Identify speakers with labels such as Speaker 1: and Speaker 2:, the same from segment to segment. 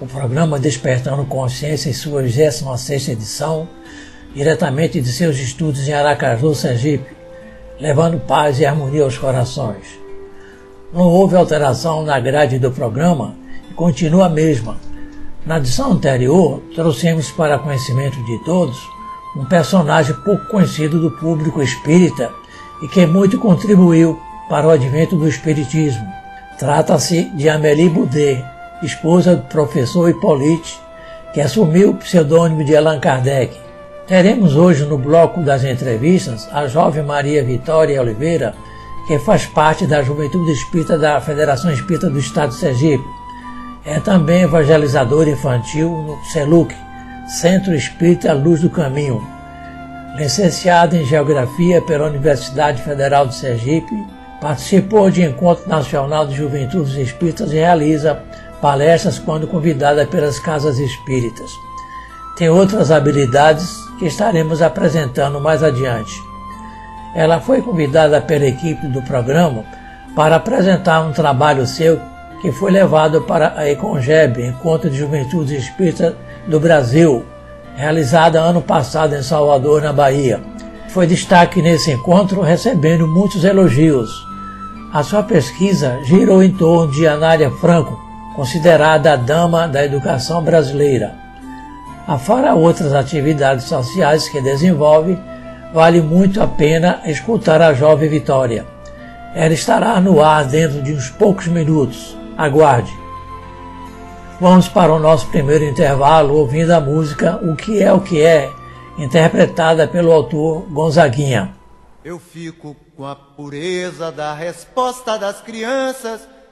Speaker 1: o programa Despertando Consciência em sua 26 edição, diretamente de seus estudos em Aracaju, Sergipe, levando paz e harmonia aos corações. Não houve alteração na grade do programa e continua a mesma. Na edição anterior, trouxemos para conhecimento de todos um personagem pouco conhecido do público espírita e que muito contribuiu para o advento do espiritismo. Trata-se de Amélie Boudet, esposa do professor Hippolyte, que assumiu o pseudônimo de Allan Kardec. Teremos hoje no bloco das entrevistas a jovem Maria Vitória Oliveira, que faz parte da Juventude Espírita da Federação Espírita do Estado de Sergipe. É também evangelizadora infantil no CELUC, Centro Espírita Luz do Caminho. Licenciada em Geografia pela Universidade Federal de Sergipe, participou de Encontro Nacional de Juventudes Espíritas e realiza palestras quando convidada pelas casas espíritas. Tem outras habilidades que estaremos apresentando mais adiante. Ela foi convidada pela equipe do programa para apresentar um trabalho seu que foi levado para a Econgeb, Encontro de Juventude Espírita do Brasil, realizada ano passado em Salvador, na Bahia. Foi destaque nesse encontro, recebendo muitos elogios. A sua pesquisa girou em torno de Anália Franco, considerada a dama da educação brasileira. Afora outras atividades sociais que desenvolve, vale muito a pena escutar a jovem Vitória. Ela estará no ar dentro de uns poucos minutos. Aguarde. Vamos para o nosso primeiro intervalo ouvindo a música O que é o que é, interpretada pelo autor Gonzaguinha.
Speaker 2: Eu fico com a pureza da resposta das crianças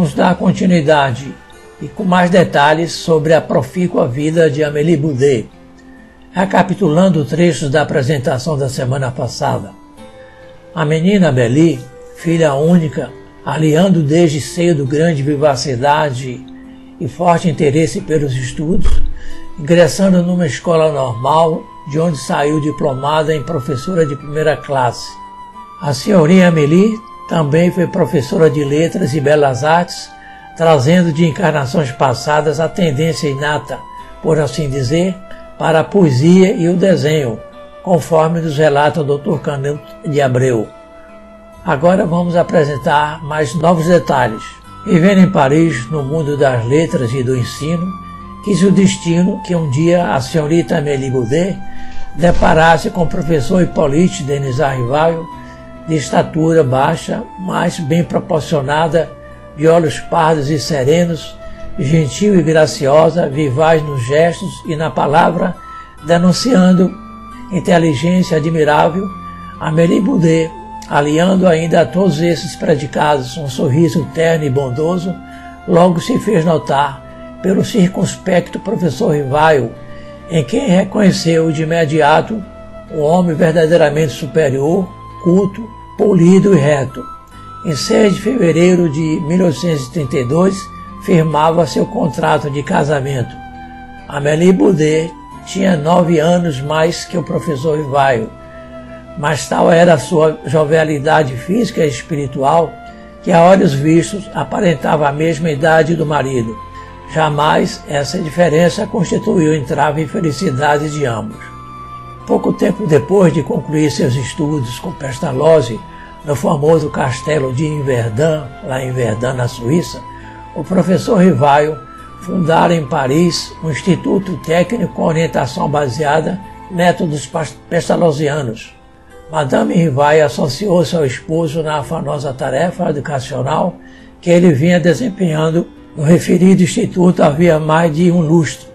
Speaker 1: Vamos dar continuidade e com mais detalhes sobre a profícua vida de Amélie Boudet, recapitulando trechos da apresentação da semana passada. A menina Amélie, filha única, aliando desde cedo grande vivacidade e forte interesse pelos estudos, ingressando numa escola normal, de onde saiu diplomada em professora de primeira classe. A senhorinha Amélie também foi professora de letras e belas artes, trazendo de encarnações passadas a tendência inata, por assim dizer, para a poesia e o desenho, conforme nos relata o Dr. Canuto de Abreu. Agora vamos apresentar mais novos detalhes. Vivendo em Paris, no mundo das letras e do ensino, quis o destino que um dia a senhorita Amélie Boudet deparasse com o professor Hippolyte Denis Arrivaio, de estatura baixa, mas bem proporcionada, de olhos pardos e serenos, gentil e graciosa, vivaz nos gestos e na palavra, denunciando inteligência admirável, Amélie Boudet, aliando ainda a todos esses predicados um sorriso terno e bondoso, logo se fez notar pelo circunspecto professor Rivaio, em quem reconheceu de imediato um homem verdadeiramente superior, culto, polido e reto. Em 6 de fevereiro de 1832, firmava seu contrato de casamento. Amélie Boudet tinha nove anos mais que o professor Rivaio, mas tal era a sua jovialidade física e espiritual que, a olhos vistos, aparentava a mesma idade do marido. Jamais essa diferença constituiu entrave em felicidade de ambos. Pouco tempo depois de concluir seus estudos com Pestalozzi no famoso castelo de Inverdun, lá em Verdun, na Suíça, o professor Rivaio fundara em Paris um instituto técnico com orientação baseada em métodos pestalozzianos. Madame Rivaio associou-se ao esposo na afanosa tarefa educacional que ele vinha desempenhando no referido instituto havia mais de um lustro.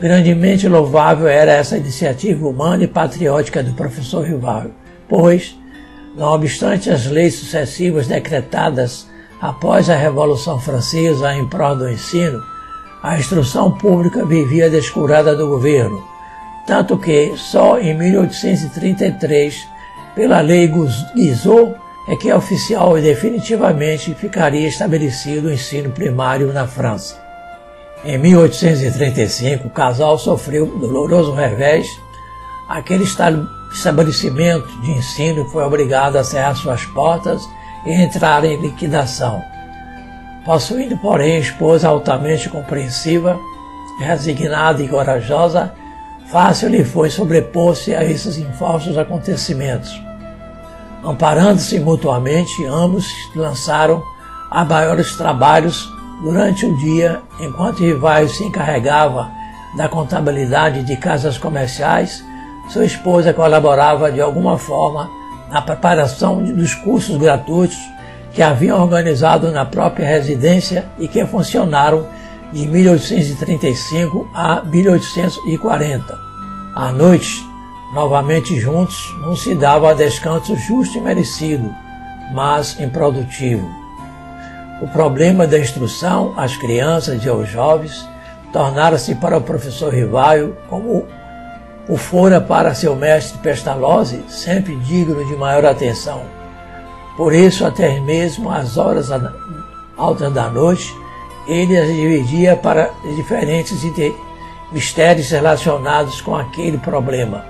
Speaker 1: Grandemente louvável era essa iniciativa humana e patriótica do professor Rivaio, pois, não obstante as leis sucessivas decretadas após a Revolução Francesa em prol do ensino, a instrução pública vivia descurada do governo, tanto que só em 1833, pela lei Guizot, é que oficial e definitivamente ficaria estabelecido o ensino primário na França. Em 1835, o casal sofreu um doloroso revés. Aquele estabelecimento de ensino foi obrigado a cerrar suas portas e entrar em liquidação. Possuindo, porém, esposa altamente compreensiva, resignada e corajosa, fácil lhe foi sobrepor-se a esses infausto acontecimentos. Amparando-se mutuamente, ambos lançaram a maiores trabalhos durante o dia, enquanto Rivaio se encarregava da contabilidade de casas comerciais, sua esposa colaborava de alguma forma na preparação dos cursos gratuitos que haviam organizado na própria residência e que funcionaram de 1835 a 1840. À noite, novamente juntos, não se dava descanso justo e merecido, mas improdutivo. O problema da instrução às crianças e aos jovens tornara-se para o professor Rivaio como o fora para seu mestre Pestalozzi, sempre digno de maior atenção. Por isso, até mesmo às horas altas da noite, ele as dividia para diferentes mistérios relacionados com aquele problema,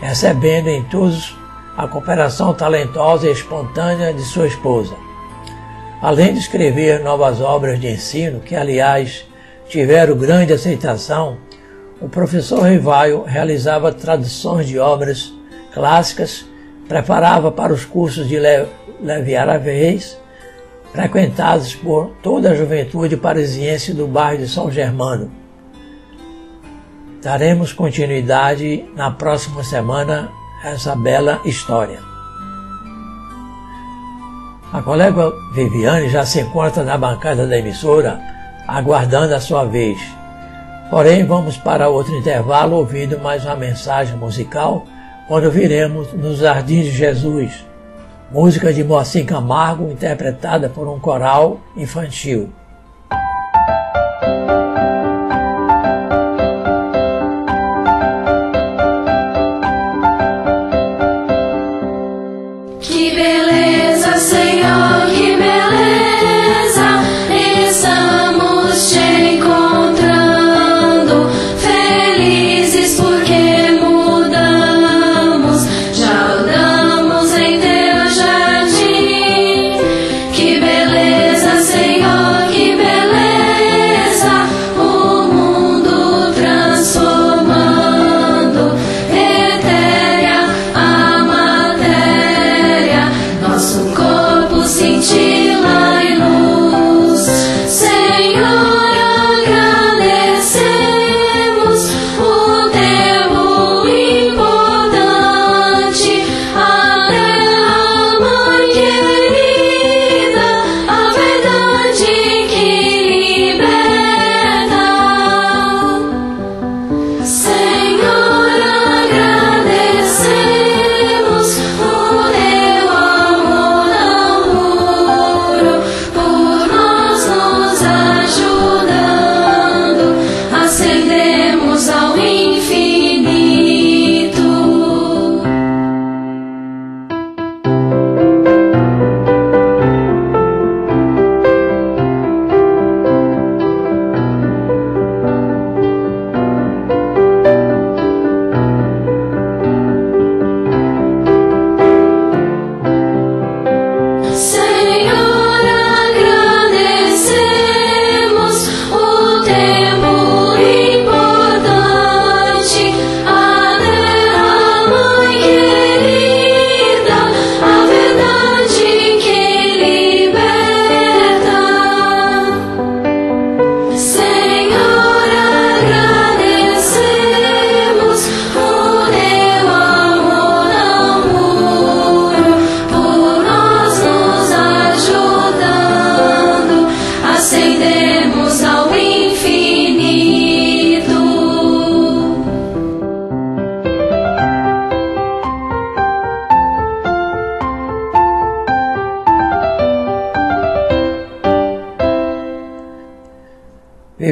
Speaker 1: recebendo em todos a cooperação talentosa e espontânea de sua esposa. Além de escrever novas obras de ensino, que aliás tiveram grande aceitação, o professor Rivaio realizava traduções de obras clássicas, preparava para os cursos de Leviaraveis, frequentados por toda a juventude parisiense do bairro de São Germano. Daremos continuidade na próxima semana a essa bela história. A colega Viviane já se encontra na bancada da emissora, aguardando a sua vez. Porém, vamos para outro intervalo ouvindo mais uma mensagem musical, quando viremos nos Jardins de Jesus, música de Moacir Camargo, interpretada por um coral infantil.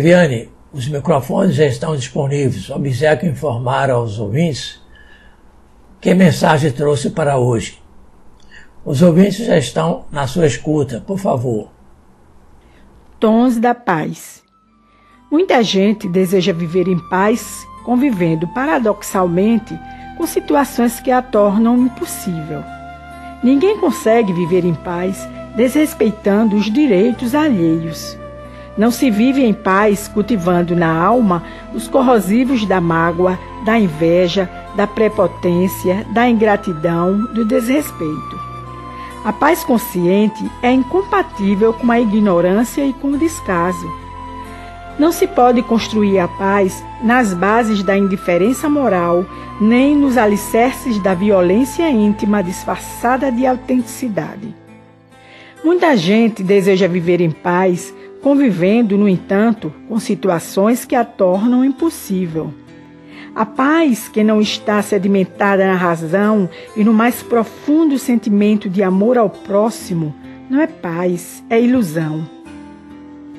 Speaker 1: Viviane, os microfones já estão disponíveis. Obsequio informar aos ouvintes que mensagem trouxe para hoje. Os ouvintes já estão na sua escuta, por favor.
Speaker 3: Tons da paz. Muita gente deseja viver em paz, convivendo paradoxalmente com situações que a tornam impossível. Ninguém consegue viver em paz desrespeitando os direitos alheios. Não se vive em paz cultivando na alma os corrosivos da mágoa, da inveja, da prepotência, da ingratidão, do desrespeito. A paz consciente é incompatível com a ignorância e com o descaso. Não se pode construir a paz nas bases da indiferença moral, nem nos alicerces da violência íntima disfarçada de autenticidade. Muita gente deseja viver em paz, convivendo, no entanto, com situações que a tornam impossível. A paz que não está sedimentada na razão e no mais profundo sentimento de amor ao próximo não é paz, é ilusão.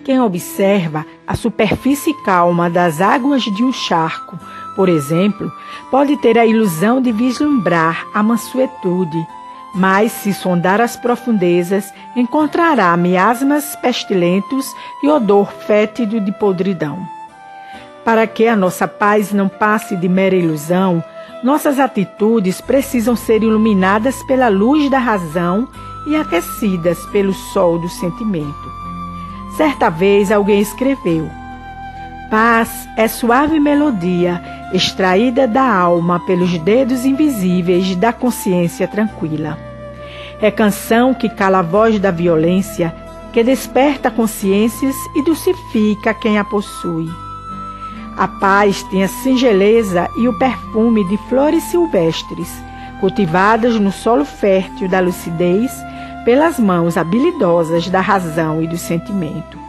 Speaker 3: Quem observa a superfície calma das águas de um charco, por exemplo, pode ter a ilusão de vislumbrar a mansuetude, mas se sondar as profundezas, encontrará miasmas pestilentos e odor fétido de podridão. Para que a nossa paz não passe de mera ilusão, nossas atitudes precisam ser iluminadas pela luz da razão e aquecidas pelo sol do sentimento. Certa vez alguém escreveu: Paz é suave melodia extraída da alma pelos dedos invisíveis da consciência tranquila. É canção que cala a voz da violência, que desperta consciências e dulcifica quem a possui. A paz tem a singeleza e o perfume de flores silvestres, cultivadas no solo fértil da lucidez pelas mãos habilidosas da razão e do sentimento.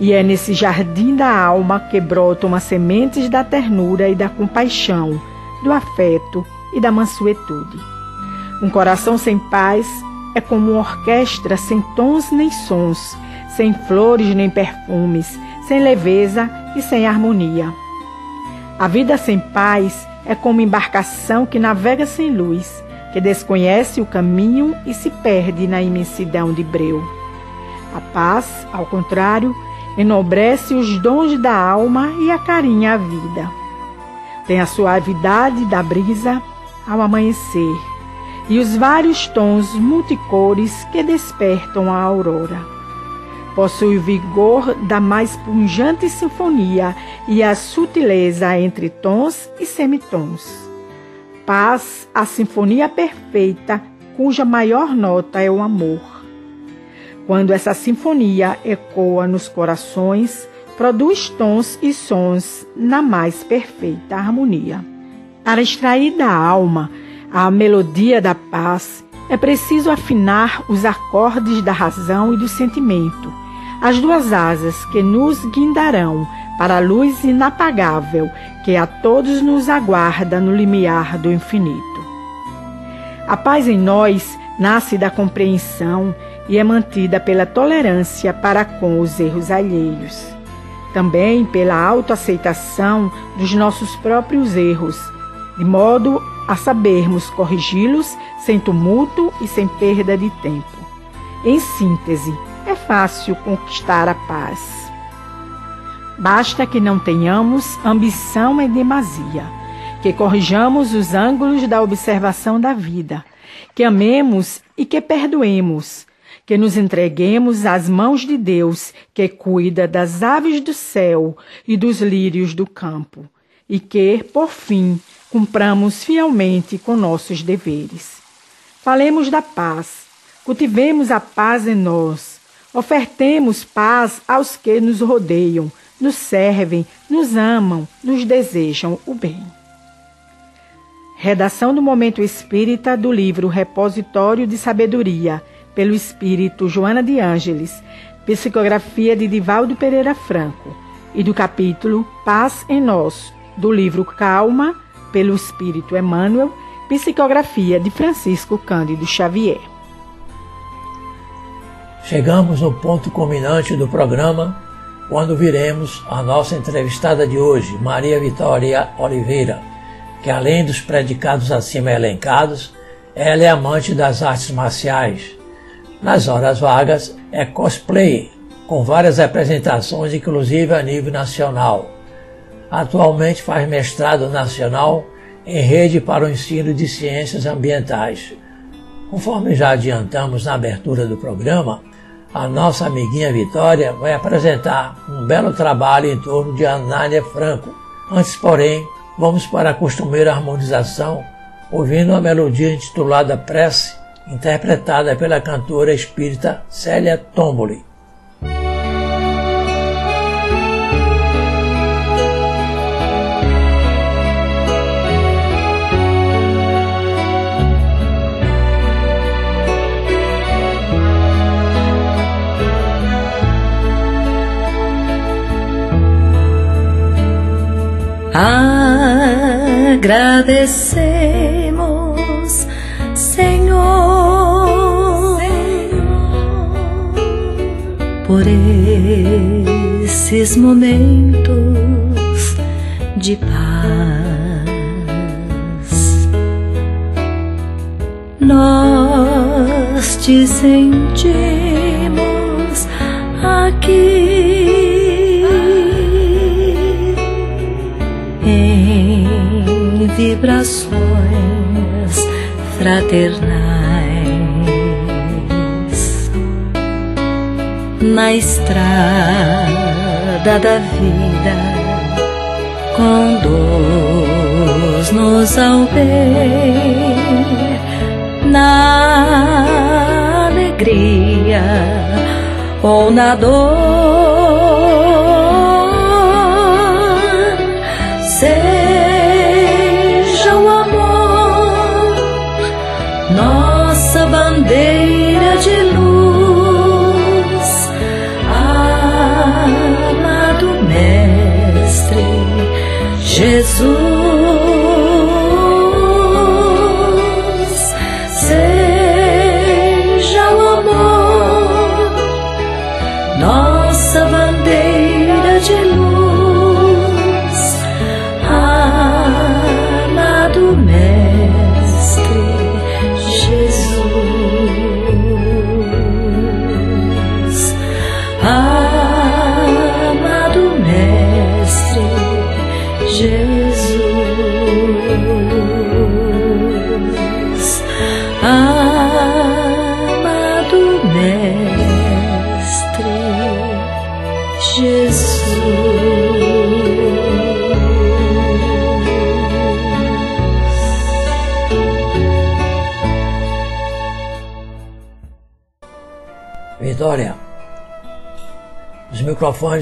Speaker 3: E é nesse jardim da alma que brotam as sementes da ternura e da compaixão, do afeto e da mansuetude. Um coração sem paz é como uma orquestra sem tons nem sons, sem flores nem perfumes, sem leveza e sem harmonia. A vida sem paz é como embarcação que navega sem luz, que desconhece o caminho e se perde na imensidão de breu. A paz, ao contrário, enobrece os dons da alma e acarinha a vida. Tem a suavidade da brisa ao amanhecer e os vários tons multicores que despertam a aurora. Possui o vigor da mais pungente sinfonia e a sutileza entre tons e semitons paz, a sinfonia perfeita, cuja maior nota é o amor. Quando essa sinfonia ecoa nos corações, produz tons e sons na mais perfeita harmonia. Para extrair da alma a melodia da paz, é preciso afinar os acordes da razão e do sentimento, as duas asas que nos guindarão para a luz inapagável que a todos nos aguarda no limiar do infinito. A paz em nós nasce da compreensão e é mantida pela tolerância para com os erros alheios. Também pela autoaceitação dos nossos próprios erros, de modo a sabermos corrigi-los sem tumulto e sem perda de tempo. Em síntese, é fácil conquistar a paz. Basta que não tenhamos ambição em demasia, que corrijamos os ângulos da observação da vida, que amemos e que perdoemos, que nos entreguemos às mãos de Deus, que cuida das aves do céu e dos lírios do campo, e que, por fim, cumpramos fielmente com nossos deveres. Falemos da paz, cultivemos a paz em nós, ofertemos paz aos que nos rodeiam nos servem, nos amam, nos desejam o bem. Redação do Momento Espírita do livro Repositório de Sabedoria, pelo Espírito Joana de Ângeles, psicografia de Divaldo Pereira Franco, e do capítulo Paz em Nós, do livro Calma, pelo Espírito Emmanuel, psicografia de Francisco Cândido Xavier.
Speaker 1: Chegamos no ponto culminante do programa quando viremos a nossa entrevistada de hoje, Maria Vitória Oliveira, que além dos predicados acima elencados, ela é amante das artes marciais. Nas horas vagas, é cosplay, com várias representações, inclusive a nível nacional. Atualmente faz mestrado nacional em rede para o ensino de ciências ambientais. Conforme já adiantamos na abertura do programa, a nossa amiguinha Vitória vai apresentar um belo trabalho em torno de Anália Franco. Antes, porém, vamos para a costumeira harmonização, ouvindo a melodia intitulada Prece, interpretada pela cantora espírita Célia Tomboli.
Speaker 4: Agradecer por esses momentos de paz. Nós te sentimos aqui. vibrações fraternais na estrada da vida conduz-nos ao bem na alegria ou na dor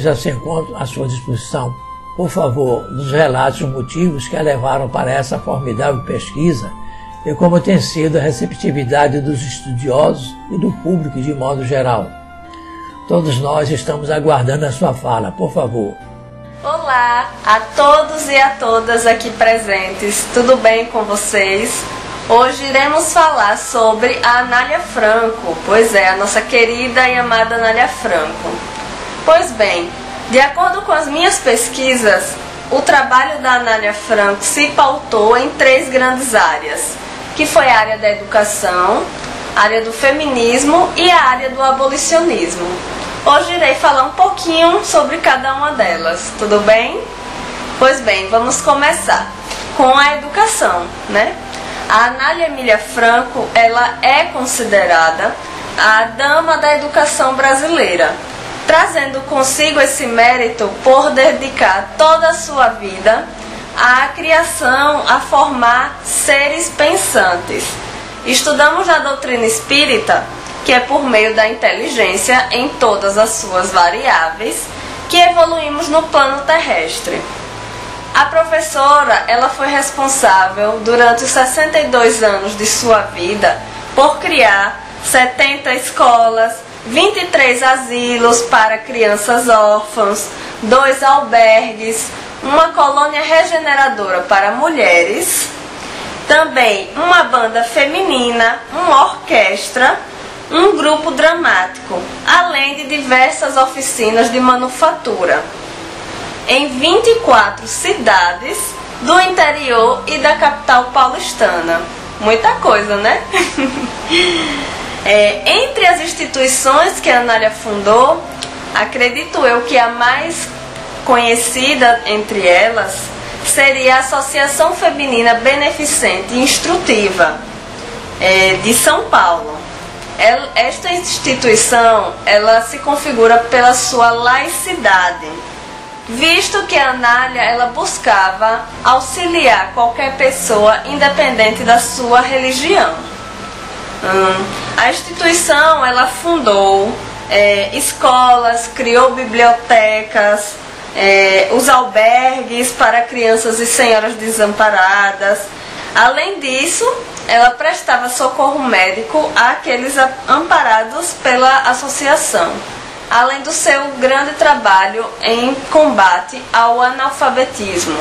Speaker 1: já se encontram à sua disposição. Por favor, nos relate os motivos que a levaram para essa formidável pesquisa e como tem sido a receptividade dos estudiosos e do público de modo geral. Todos nós estamos aguardando a sua fala, por favor.
Speaker 5: Olá a todos e a todas aqui presentes, tudo bem com vocês? Hoje iremos falar sobre a Anália Franco, pois é, a nossa querida e amada Anália Franco. Pois bem, de acordo com as minhas pesquisas, o trabalho da Anália Franco se pautou em três grandes áreas, que foi a área da educação, a área do feminismo e a área do abolicionismo. Hoje irei falar um pouquinho sobre cada uma delas, tudo bem? Pois bem, vamos começar com a educação, né? A Anália Emília Franco, ela é considerada a dama da educação brasileira, trazendo consigo esse mérito por dedicar toda a sua vida à criação, a formar seres pensantes. Estudamos a doutrina espírita, que é por meio da inteligência em todas as suas variáveis, que evoluímos no plano terrestre. A professora, ela foi responsável durante os 62 anos de sua vida por criar 70 escolas, 23 asilos para crianças órfãs, dois albergues, uma colônia regeneradora para mulheres, também uma banda feminina, uma orquestra, um grupo dramático, além de diversas oficinas de manufatura em 24 cidades do interior e da capital paulistana. Muita coisa, né? é, entre as instituições que a Anália fundou, acredito eu que a mais conhecida entre elas seria a Associação Feminina Beneficente e Instrutiva é, de São Paulo. Esta instituição ela se configura pela sua laicidade visto que a Anália ela buscava auxiliar qualquer pessoa independente da sua religião. Hum, a instituição ela fundou é, escolas, criou bibliotecas, é, os albergues para crianças e senhoras desamparadas. Além disso, ela prestava socorro médico àqueles amparados pela associação além do seu grande trabalho em combate ao analfabetismo,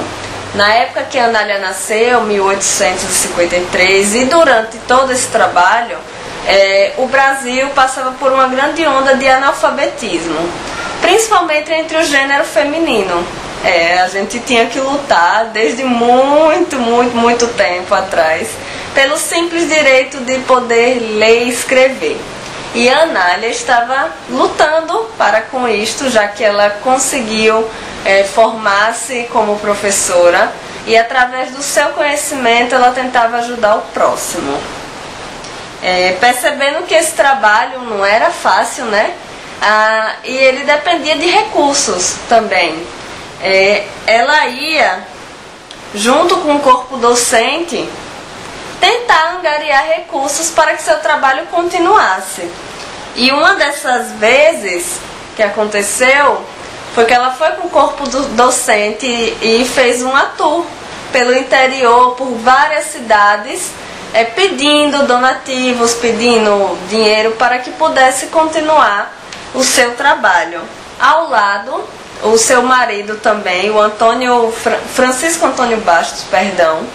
Speaker 5: Na época que Anália nasceu, 1853, e durante todo esse trabalho, é, o Brasil passava por uma grande onda de analfabetismo, principalmente entre o gênero feminino. É, a gente tinha que lutar desde muito, muito, muito tempo atrás pelo simples direito de poder ler e escrever. E a Anália estava lutando para com isto, já que ela conseguiu é, formar-se como professora e através do seu conhecimento ela tentava ajudar o próximo. É, percebendo que esse trabalho não era fácil, né? Ah, e ele dependia de recursos também. É, ela ia, junto com o corpo docente, tentar angariar recursos para que seu trabalho continuasse. E uma dessas vezes que aconteceu foi que ela foi com o corpo do docente e fez um tour pelo interior, por várias cidades, é, pedindo donativos, pedindo dinheiro para que pudesse continuar o seu trabalho. Ao lado, o seu marido também, o Antônio Francisco Antônio Bastos, perdão,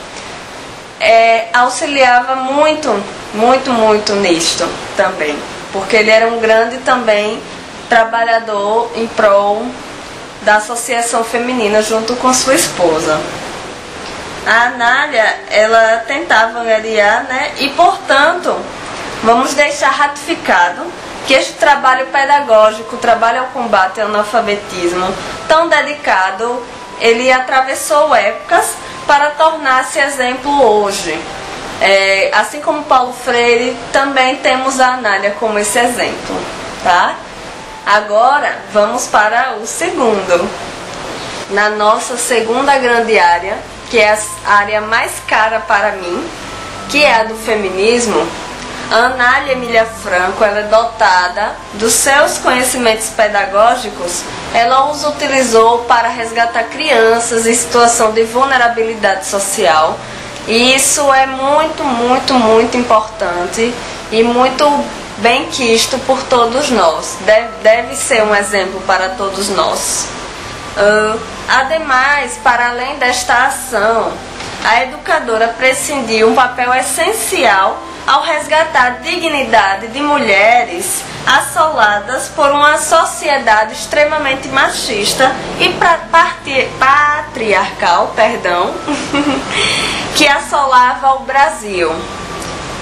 Speaker 5: é, auxiliava muito, muito, muito nisto também, porque ele era um grande também trabalhador em prol da associação feminina junto com sua esposa. A Anália, ela tentava angariar, né? E portanto, vamos deixar ratificado que este trabalho pedagógico, trabalho ao combate ao analfabetismo, tão dedicado, ele atravessou épocas para tornar-se exemplo hoje. É, assim como Paulo Freire, também temos a Anália como esse exemplo, tá? Agora vamos para o segundo. Na nossa segunda grande área, que é a área mais cara para mim, que é a do feminismo, Anália Emília Franco é dotada dos seus conhecimentos pedagógicos, ela os utilizou para resgatar crianças em situação de vulnerabilidade social. E isso é muito, muito, muito importante e muito bem quisto por todos nós. Deve, deve ser um exemplo para todos nós. Uh, ademais, para além desta ação, a educadora prescindiu um papel essencial ao resgatar a dignidade de mulheres assoladas por uma sociedade extremamente machista e patriarcal, perdão, que assolava o Brasil.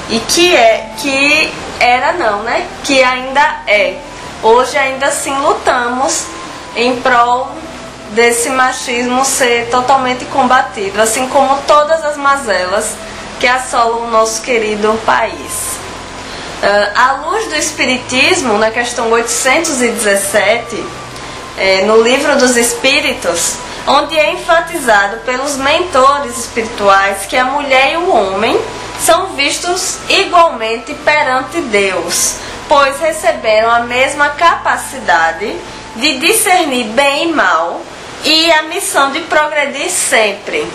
Speaker 5: E que é que era não, né? Que ainda é. Hoje ainda assim lutamos em prol desse machismo ser totalmente combatido, assim como todas as mazelas que assolam o nosso querido país. Uh, à luz do Espiritismo, na questão 817, é, no livro dos Espíritos, onde é enfatizado pelos mentores espirituais que a mulher e o homem são vistos igualmente perante Deus, pois receberam a mesma capacidade de discernir bem e mal e a missão de progredir sempre.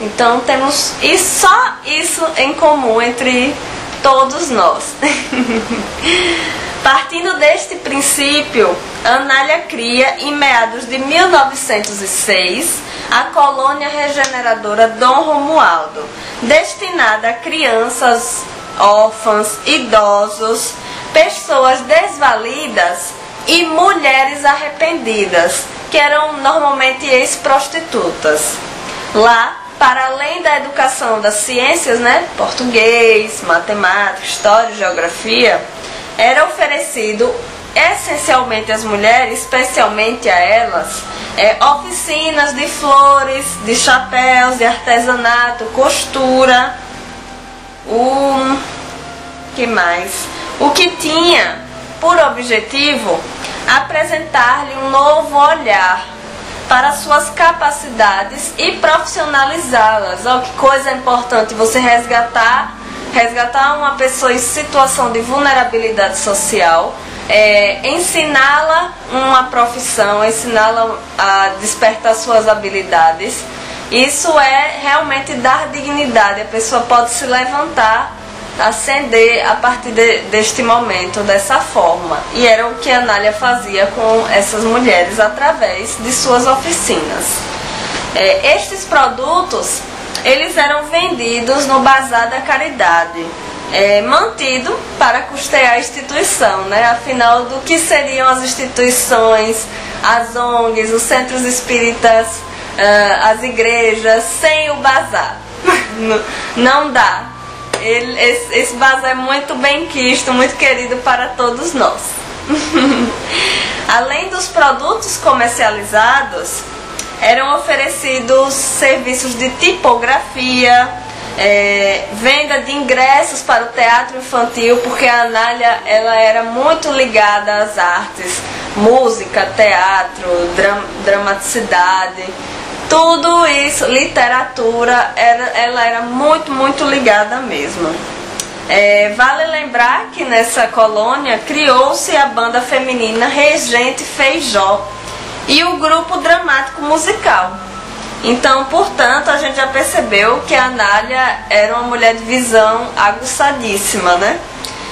Speaker 5: Então temos e só isso em comum entre todos nós. Partindo deste princípio, Anália cria, em meados de 1906, a colônia regeneradora Dom Romualdo, destinada a crianças órfãs, idosos, pessoas desvalidas e mulheres arrependidas, que eram normalmente ex-prostitutas. Lá, para além da educação das ciências, né, português, matemática, história, geografia, era oferecido essencialmente às mulheres, especialmente a elas, é, oficinas de flores, de chapéus, de artesanato, costura, o que mais? O que tinha por objetivo apresentar-lhe um novo olhar para suas capacidades e profissionalizá-las. Olha que coisa importante você resgatar, resgatar uma pessoa em situação de vulnerabilidade social, é, ensiná-la uma profissão, ensiná-la a despertar suas habilidades. Isso é realmente dar dignidade. A pessoa pode se levantar ascender a partir de, deste momento, dessa forma. E era o que a Anália fazia com essas mulheres através de suas oficinas.
Speaker 6: É, estes produtos eles eram vendidos no Bazar da Caridade, é, mantido para custear a instituição, né? Afinal, do que seriam as instituições, as ONGs, os centros espíritas, uh, as igrejas, sem o bazar? Não dá. Ele, esse, esse é muito bem quisto, muito querido para todos nós. Além dos produtos comercializados, eram oferecidos serviços de tipografia, é, venda de ingressos para o teatro infantil, porque a Anália ela era muito ligada às artes, música, teatro, dram, dramaticidade, tudo isso, literatura, era, ela era muito, muito ligada mesmo. É, vale lembrar que nessa colônia criou-se a banda feminina Regente Feijó e o grupo dramático musical. Então, portanto, a gente já percebeu que a Anália era uma mulher de visão aguçadíssima, né?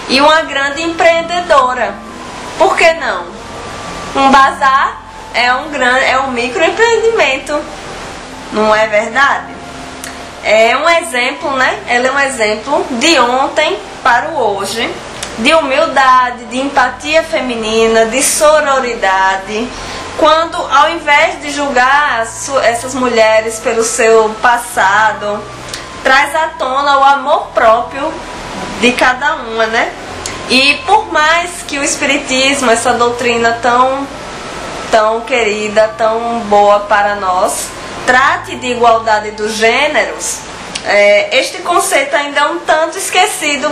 Speaker 6: E uma grande empreendedora. Por que não? Um bazar é um grande, é um microempreendimento. Não é verdade? É um exemplo, né? Ela é um exemplo de ontem para o hoje, de humildade, de empatia feminina, de sororidade, quando ao invés de julgar essas mulheres pelo seu passado, traz à tona o amor próprio de cada uma, né? E por mais que o espiritismo, essa doutrina tão tão querida, tão boa para nós, trate de igualdade dos gêneros, é, este conceito ainda é um tanto esquecido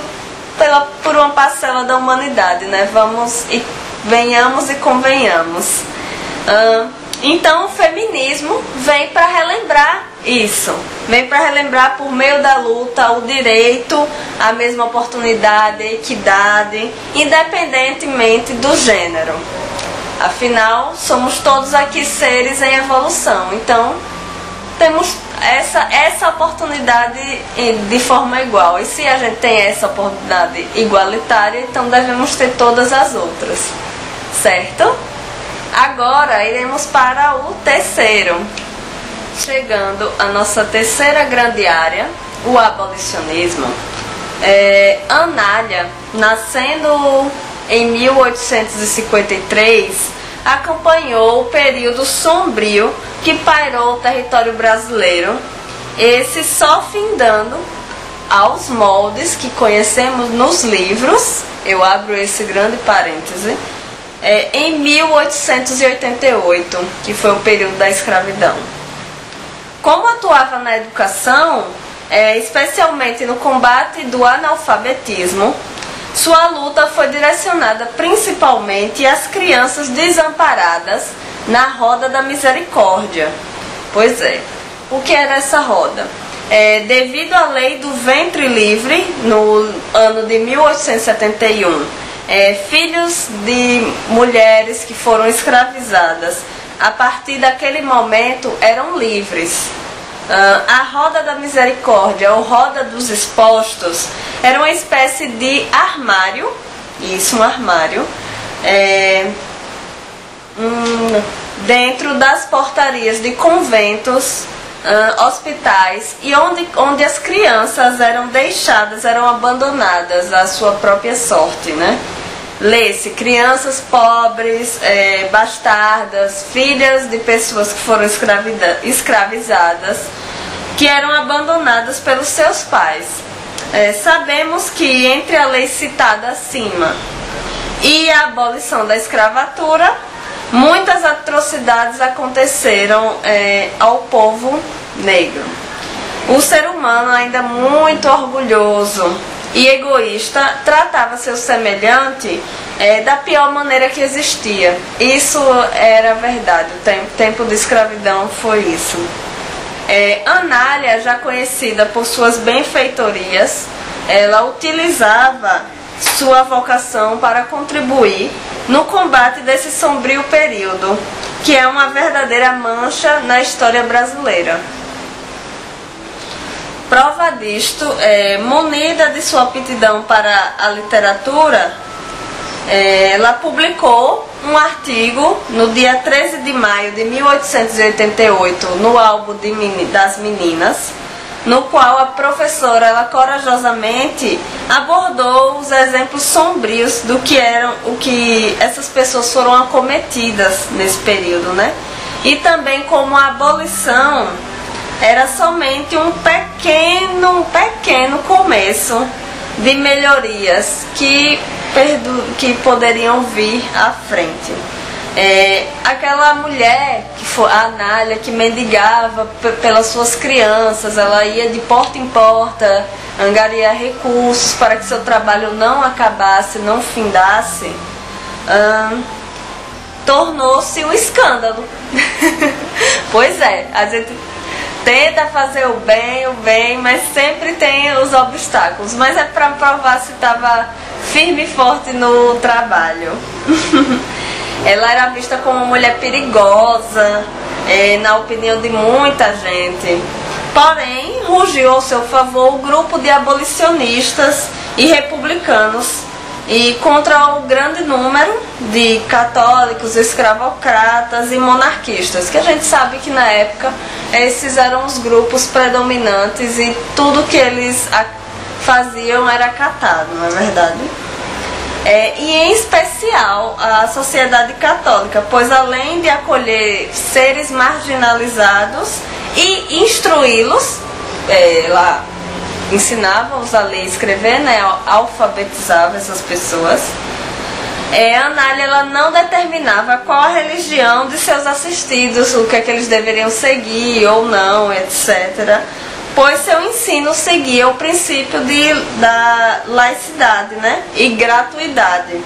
Speaker 6: pela, por uma parcela da humanidade, né? Vamos e venhamos e convenhamos então o feminismo vem para relembrar isso, vem para relembrar por meio da luta o direito à mesma oportunidade, equidade, independentemente do gênero. Afinal, somos todos aqui seres em evolução, então temos essa, essa oportunidade de forma igual. E se a gente tem essa oportunidade igualitária, então devemos ter todas as outras, certo? Agora iremos para o terceiro, chegando à nossa terceira grande área, o abolicionismo. É, Anália, nascendo em 1853, acompanhou o período sombrio que pairou o território brasileiro, esse só findando aos moldes que conhecemos nos livros, eu abro esse grande parêntese, é, em 1888, que foi o período da escravidão. Como atuava na educação, é, especialmente no combate do analfabetismo, sua luta foi direcionada principalmente às crianças desamparadas na Roda da Misericórdia. Pois é, o que era essa roda? É, devido à lei do ventre livre, no ano de 1871, é, filhos de mulheres que foram escravizadas, a partir daquele momento eram livres. Uh, a roda da misericórdia, ou roda dos expostos, era uma espécie de armário, isso, um armário, é, um, dentro das portarias de conventos, uh, hospitais, e onde, onde as crianças eram deixadas, eram abandonadas à sua própria sorte, né? Lê-se crianças pobres, é, bastardas, filhas de pessoas que foram escravizadas, que eram abandonadas pelos seus pais. É, sabemos que entre a lei citada acima e a abolição da escravatura, muitas atrocidades aconteceram é, ao povo negro. O ser humano ainda muito orgulhoso e egoísta tratava seu semelhante é, da pior maneira que existia. Isso era verdade, o tempo, de escravidão foi isso. É, Anália, já conhecida por suas benfeitorias, ela utilizava sua vocação para contribuir no combate desse sombrio período, que é uma verdadeira mancha na história brasileira. Prova disto, é, munida de sua aptidão para a literatura, é, ela publicou um artigo no dia 13 de maio de 1888 no álbum de, das meninas, no qual a professora ela corajosamente abordou os exemplos sombrios do que eram o que essas pessoas foram acometidas nesse período, né? E também como a abolição era somente um pequeno, pequeno começo de melhorias que, que poderiam vir à frente. É, aquela mulher, que foi a Anália, que mendigava pelas suas crianças, ela ia de porta em porta, angariar recursos para que seu trabalho não acabasse, não findasse, hum, tornou-se um escândalo. pois é, a gente tenta fazer o bem, o bem, mas sempre tem os obstáculos. Mas é para provar se estava firme e forte no trabalho. Ela era vista como uma mulher perigosa, é, na opinião de muita gente. Porém, rugiu ao seu favor o grupo de abolicionistas e republicanos e contra o grande número de católicos, escravocratas e monarquistas, que a gente sabe que na época esses eram os grupos predominantes e tudo que eles faziam era acatado, não é verdade? É, e em especial a sociedade católica, pois além de acolher seres marginalizados e instruí-los, é, lá ensinava-os a ler e escrever, né, alfabetizava essas pessoas. É, a Anália ela não determinava qual a religião de seus assistidos, o que é que eles deveriam seguir ou não, etc. Pois seu ensino seguia o princípio de, da laicidade né, e gratuidade,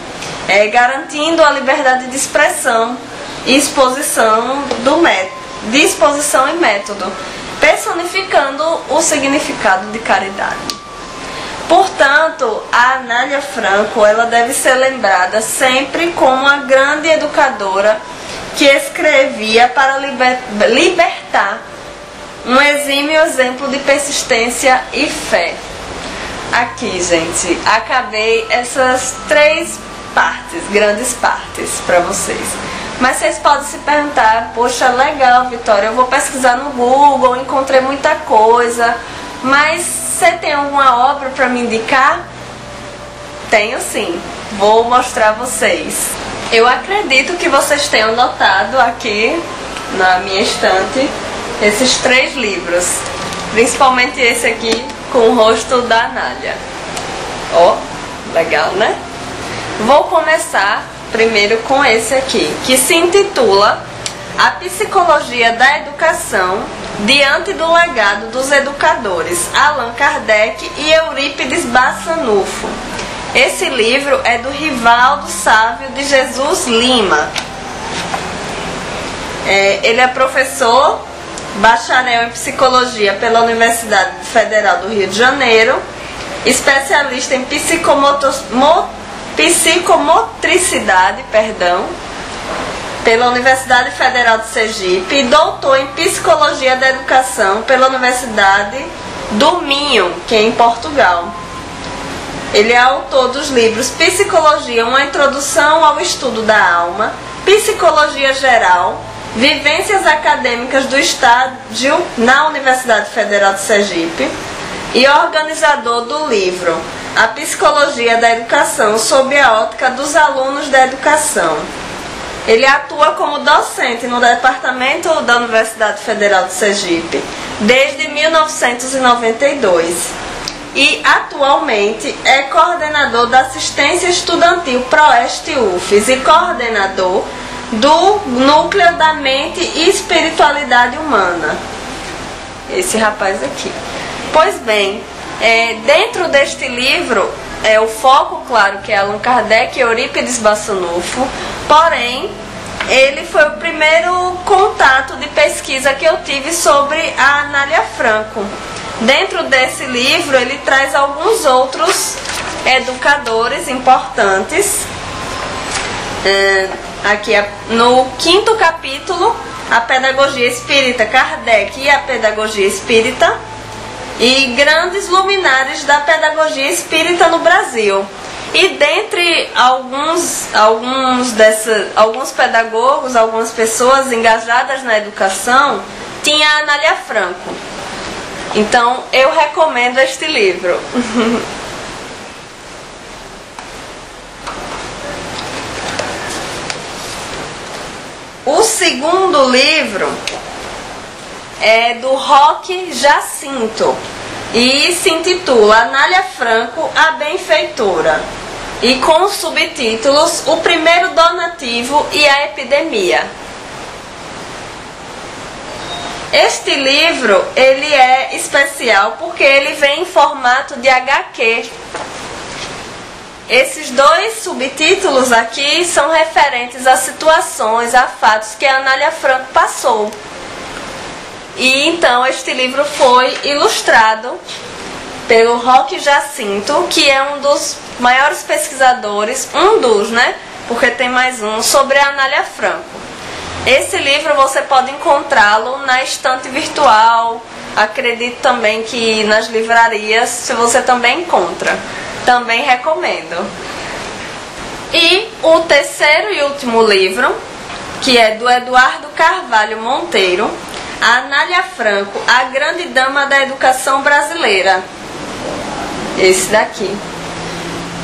Speaker 6: é, garantindo a liberdade de expressão e exposição do de exposição e método personificando o significado de caridade. Portanto, a Anália Franco ela deve ser lembrada sempre como a grande educadora que escrevia para liber libertar um exímio exemplo de persistência e fé. Aqui, gente, acabei essas três partes, grandes partes para vocês. Mas vocês podem se perguntar, poxa, legal, Vitória, eu vou pesquisar no Google, encontrei muita coisa, mas você tem alguma obra para me indicar? Tenho sim, vou mostrar a vocês. Eu acredito que vocês tenham notado aqui na minha estante esses três livros, principalmente esse aqui com o rosto da Anália. Ó, oh, legal, né? Vou começar primeiro com esse aqui, que se intitula A Psicologia da Educação diante do legado dos educadores Allan Kardec e Eurípides Bassanufo. Esse livro é do Rivaldo Sávio de Jesus Lima. É, ele é professor, bacharel em psicologia pela Universidade Federal do Rio de Janeiro, especialista em psicomotor psicomotricidade, perdão, pela Universidade Federal de Sergipe e doutor em Psicologia da Educação pela Universidade do Minho, que é em Portugal. Ele é autor dos livros Psicologia, uma introdução ao estudo da alma, Psicologia Geral, Vivências Acadêmicas do Estágio na Universidade Federal de Sergipe e organizador do livro a psicologia da educação sob a ótica dos alunos da educação. Ele atua como docente no departamento da Universidade Federal de Sergipe desde 1992 e atualmente é coordenador da assistência estudantil Proeste UFES e coordenador do Núcleo da Mente e Espiritualidade Humana. Esse rapaz aqui. Pois bem, é, dentro deste livro, é o foco, claro, que é Allan Kardec e Eurípides Bassanufo, porém, ele foi o primeiro contato de pesquisa que eu tive sobre a Anália Franco. Dentro desse livro, ele traz alguns outros educadores importantes. É, aqui no quinto capítulo, a pedagogia espírita Kardec e a pedagogia espírita e grandes luminares da pedagogia espírita no Brasil. E dentre alguns, alguns, dessa, alguns pedagogos, algumas pessoas engajadas na educação, tinha a Anália Franco. Então eu recomendo este livro. o segundo livro é do Roque Jacinto e se intitula Anália Franco, a Benfeitora. E com os subtítulos O Primeiro Donativo e a Epidemia. Este livro ele é especial porque ele vem em formato de HQ. Esses dois subtítulos aqui são referentes a situações, a fatos que a Anália Franco passou. E então este livro foi ilustrado pelo Roque Jacinto, que é um dos maiores pesquisadores, um dos, né? Porque tem mais um, sobre a Anália Franco. Esse livro você pode encontrá-lo na estante virtual. Acredito também que nas livrarias, se você também encontra. Também recomendo. E o terceiro e último livro, que é do Eduardo Carvalho Monteiro, Anália Franco, a grande dama da educação brasileira. Esse daqui.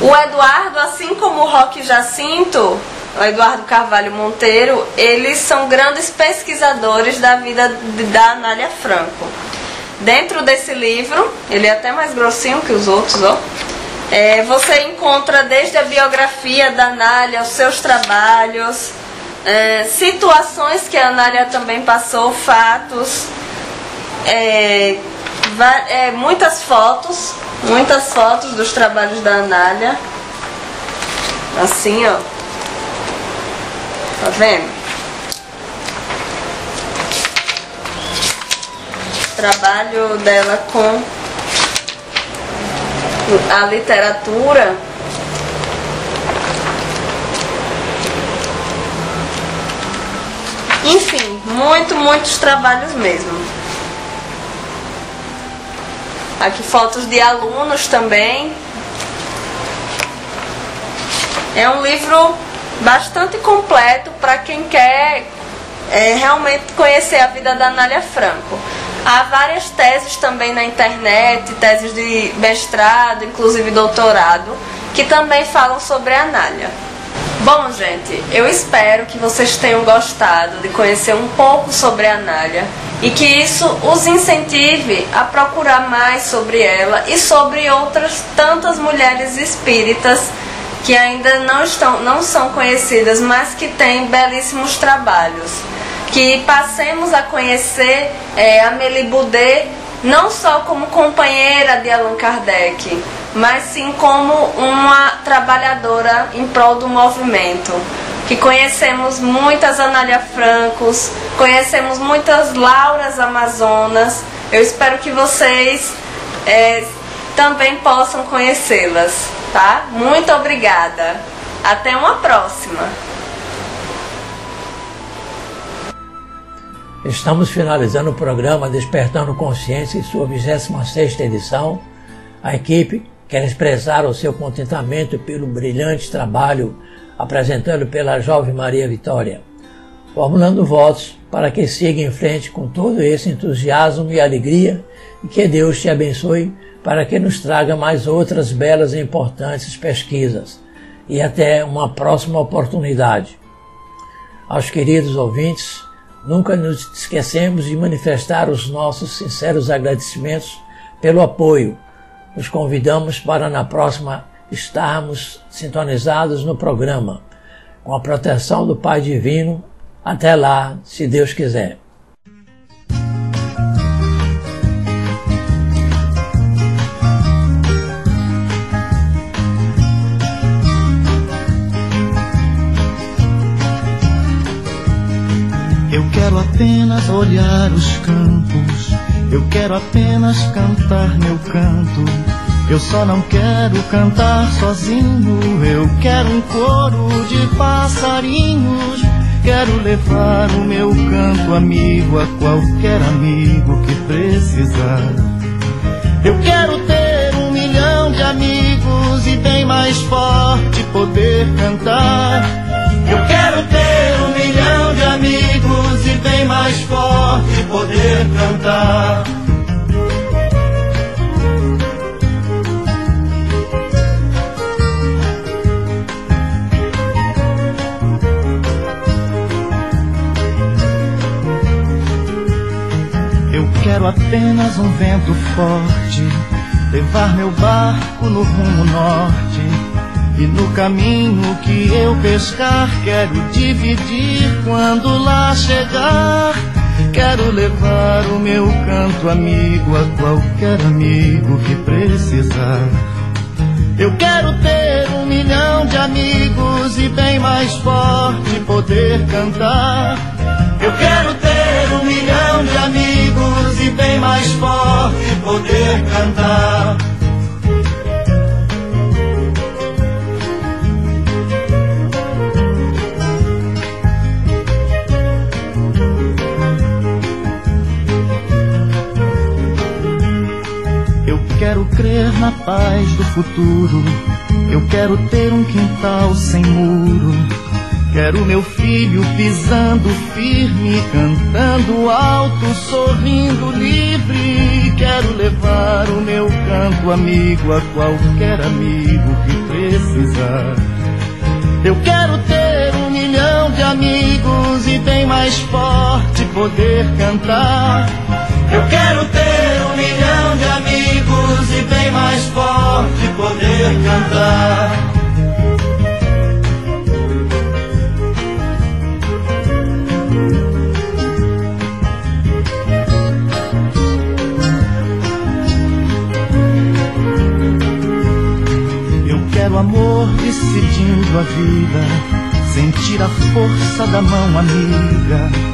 Speaker 6: O Eduardo, assim como o Roque Jacinto, o Eduardo Carvalho Monteiro, eles são grandes pesquisadores da vida da Anália Franco. Dentro desse livro, ele é até mais grossinho que os outros, ó. É, você encontra desde a biografia da Anália, os seus trabalhos, é, situações que a Anália também passou, fatos, é, é, muitas fotos, muitas fotos dos trabalhos da Anália. Assim, ó. Tá vendo? Trabalho dela com a literatura Enfim, muito, muitos trabalhos mesmo. Aqui fotos de alunos também. É um livro bastante completo para quem quer é, realmente conhecer a vida da Anália Franco. Há várias teses também na internet, teses de mestrado, inclusive doutorado, que também falam sobre a Anália. Bom, gente, eu espero que vocês tenham gostado de conhecer um pouco sobre a Anália e que isso os incentive a procurar mais sobre ela e sobre outras tantas mulheres espíritas que ainda não, estão, não são conhecidas, mas que têm belíssimos trabalhos. Que passemos a conhecer é, a Boudet não só como companheira de Allan Kardec, mas sim como uma trabalhadora em prol do movimento. Que conhecemos muitas Anália Francos, conhecemos muitas Lauras Amazonas. Eu espero que vocês é, também possam conhecê-las, tá? Muito obrigada. Até uma próxima.
Speaker 1: Estamos finalizando o programa Despertando Consciência em sua 26ª edição. A equipe quer expressar o seu contentamento pelo brilhante trabalho apresentado pela jovem Maria Vitória, formulando votos para que siga em frente com todo esse entusiasmo e alegria e que Deus te abençoe para que nos traga mais outras belas e importantes pesquisas e até uma próxima oportunidade. Aos queridos ouvintes, Nunca nos esquecemos de manifestar os nossos sinceros agradecimentos pelo apoio. Nos convidamos para na próxima estarmos sintonizados no programa, com a proteção do Pai Divino. Até lá, se Deus quiser.
Speaker 2: Apenas olhar os campos, eu quero apenas cantar meu canto. Eu só não quero cantar sozinho, eu quero um coro de passarinhos. Quero levar o meu canto amigo a qualquer amigo que precisar. Eu quero ter um milhão de amigos e bem mais forte poder cantar. Eu quero ter bem mais forte poder cantar. Eu quero apenas um vento forte, levar meu barco no rumo norte e no caminho que eu pescar, quero dividir quando lá chegar. Quero levar o meu canto amigo a qualquer amigo que precisar. Eu quero ter um milhão de amigos e bem mais forte poder cantar. Eu quero ter um milhão de amigos e bem mais forte poder cantar. Na paz do futuro. Eu quero ter um quintal sem muro. Quero meu filho pisando firme, cantando alto, sorrindo livre. Quero levar o meu canto amigo a qualquer amigo que precisar. Eu quero ter um milhão de amigos e bem mais forte poder cantar. Eu quero ter e bem mais forte poder cantar. Eu quero amor decidindo a vida, sentir a força da mão amiga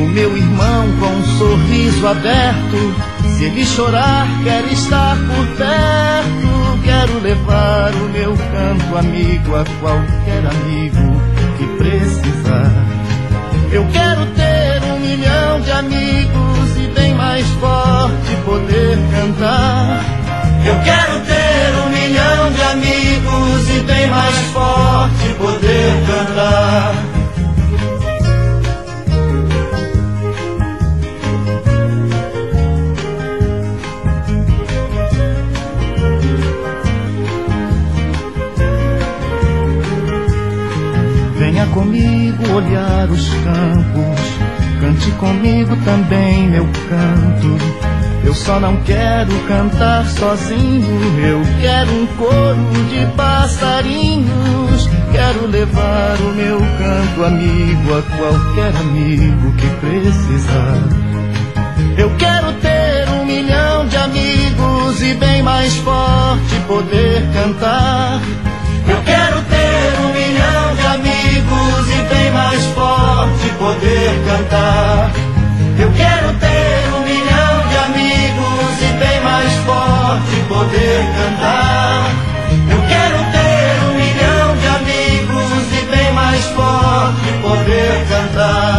Speaker 2: o meu irmão com um sorriso aberto, se ele chorar, quer estar por perto. Quero levar o meu canto amigo a qualquer amigo que precisar. Eu quero ter um milhão de amigos e bem mais forte poder cantar. Eu quero ter um milhão de amigos e bem mais forte poder cantar. Olhar os campos, cante comigo também meu canto. Eu só não quero cantar sozinho, eu quero um coro de passarinhos. Quero levar o meu canto amigo a qualquer amigo que precisar. Eu quero ter um milhão de amigos e bem mais forte poder cantar e bem mais forte poder cantar. Eu quero ter um milhão de amigos e bem mais forte poder cantar. Eu quero ter um milhão de amigos e bem mais forte poder cantar.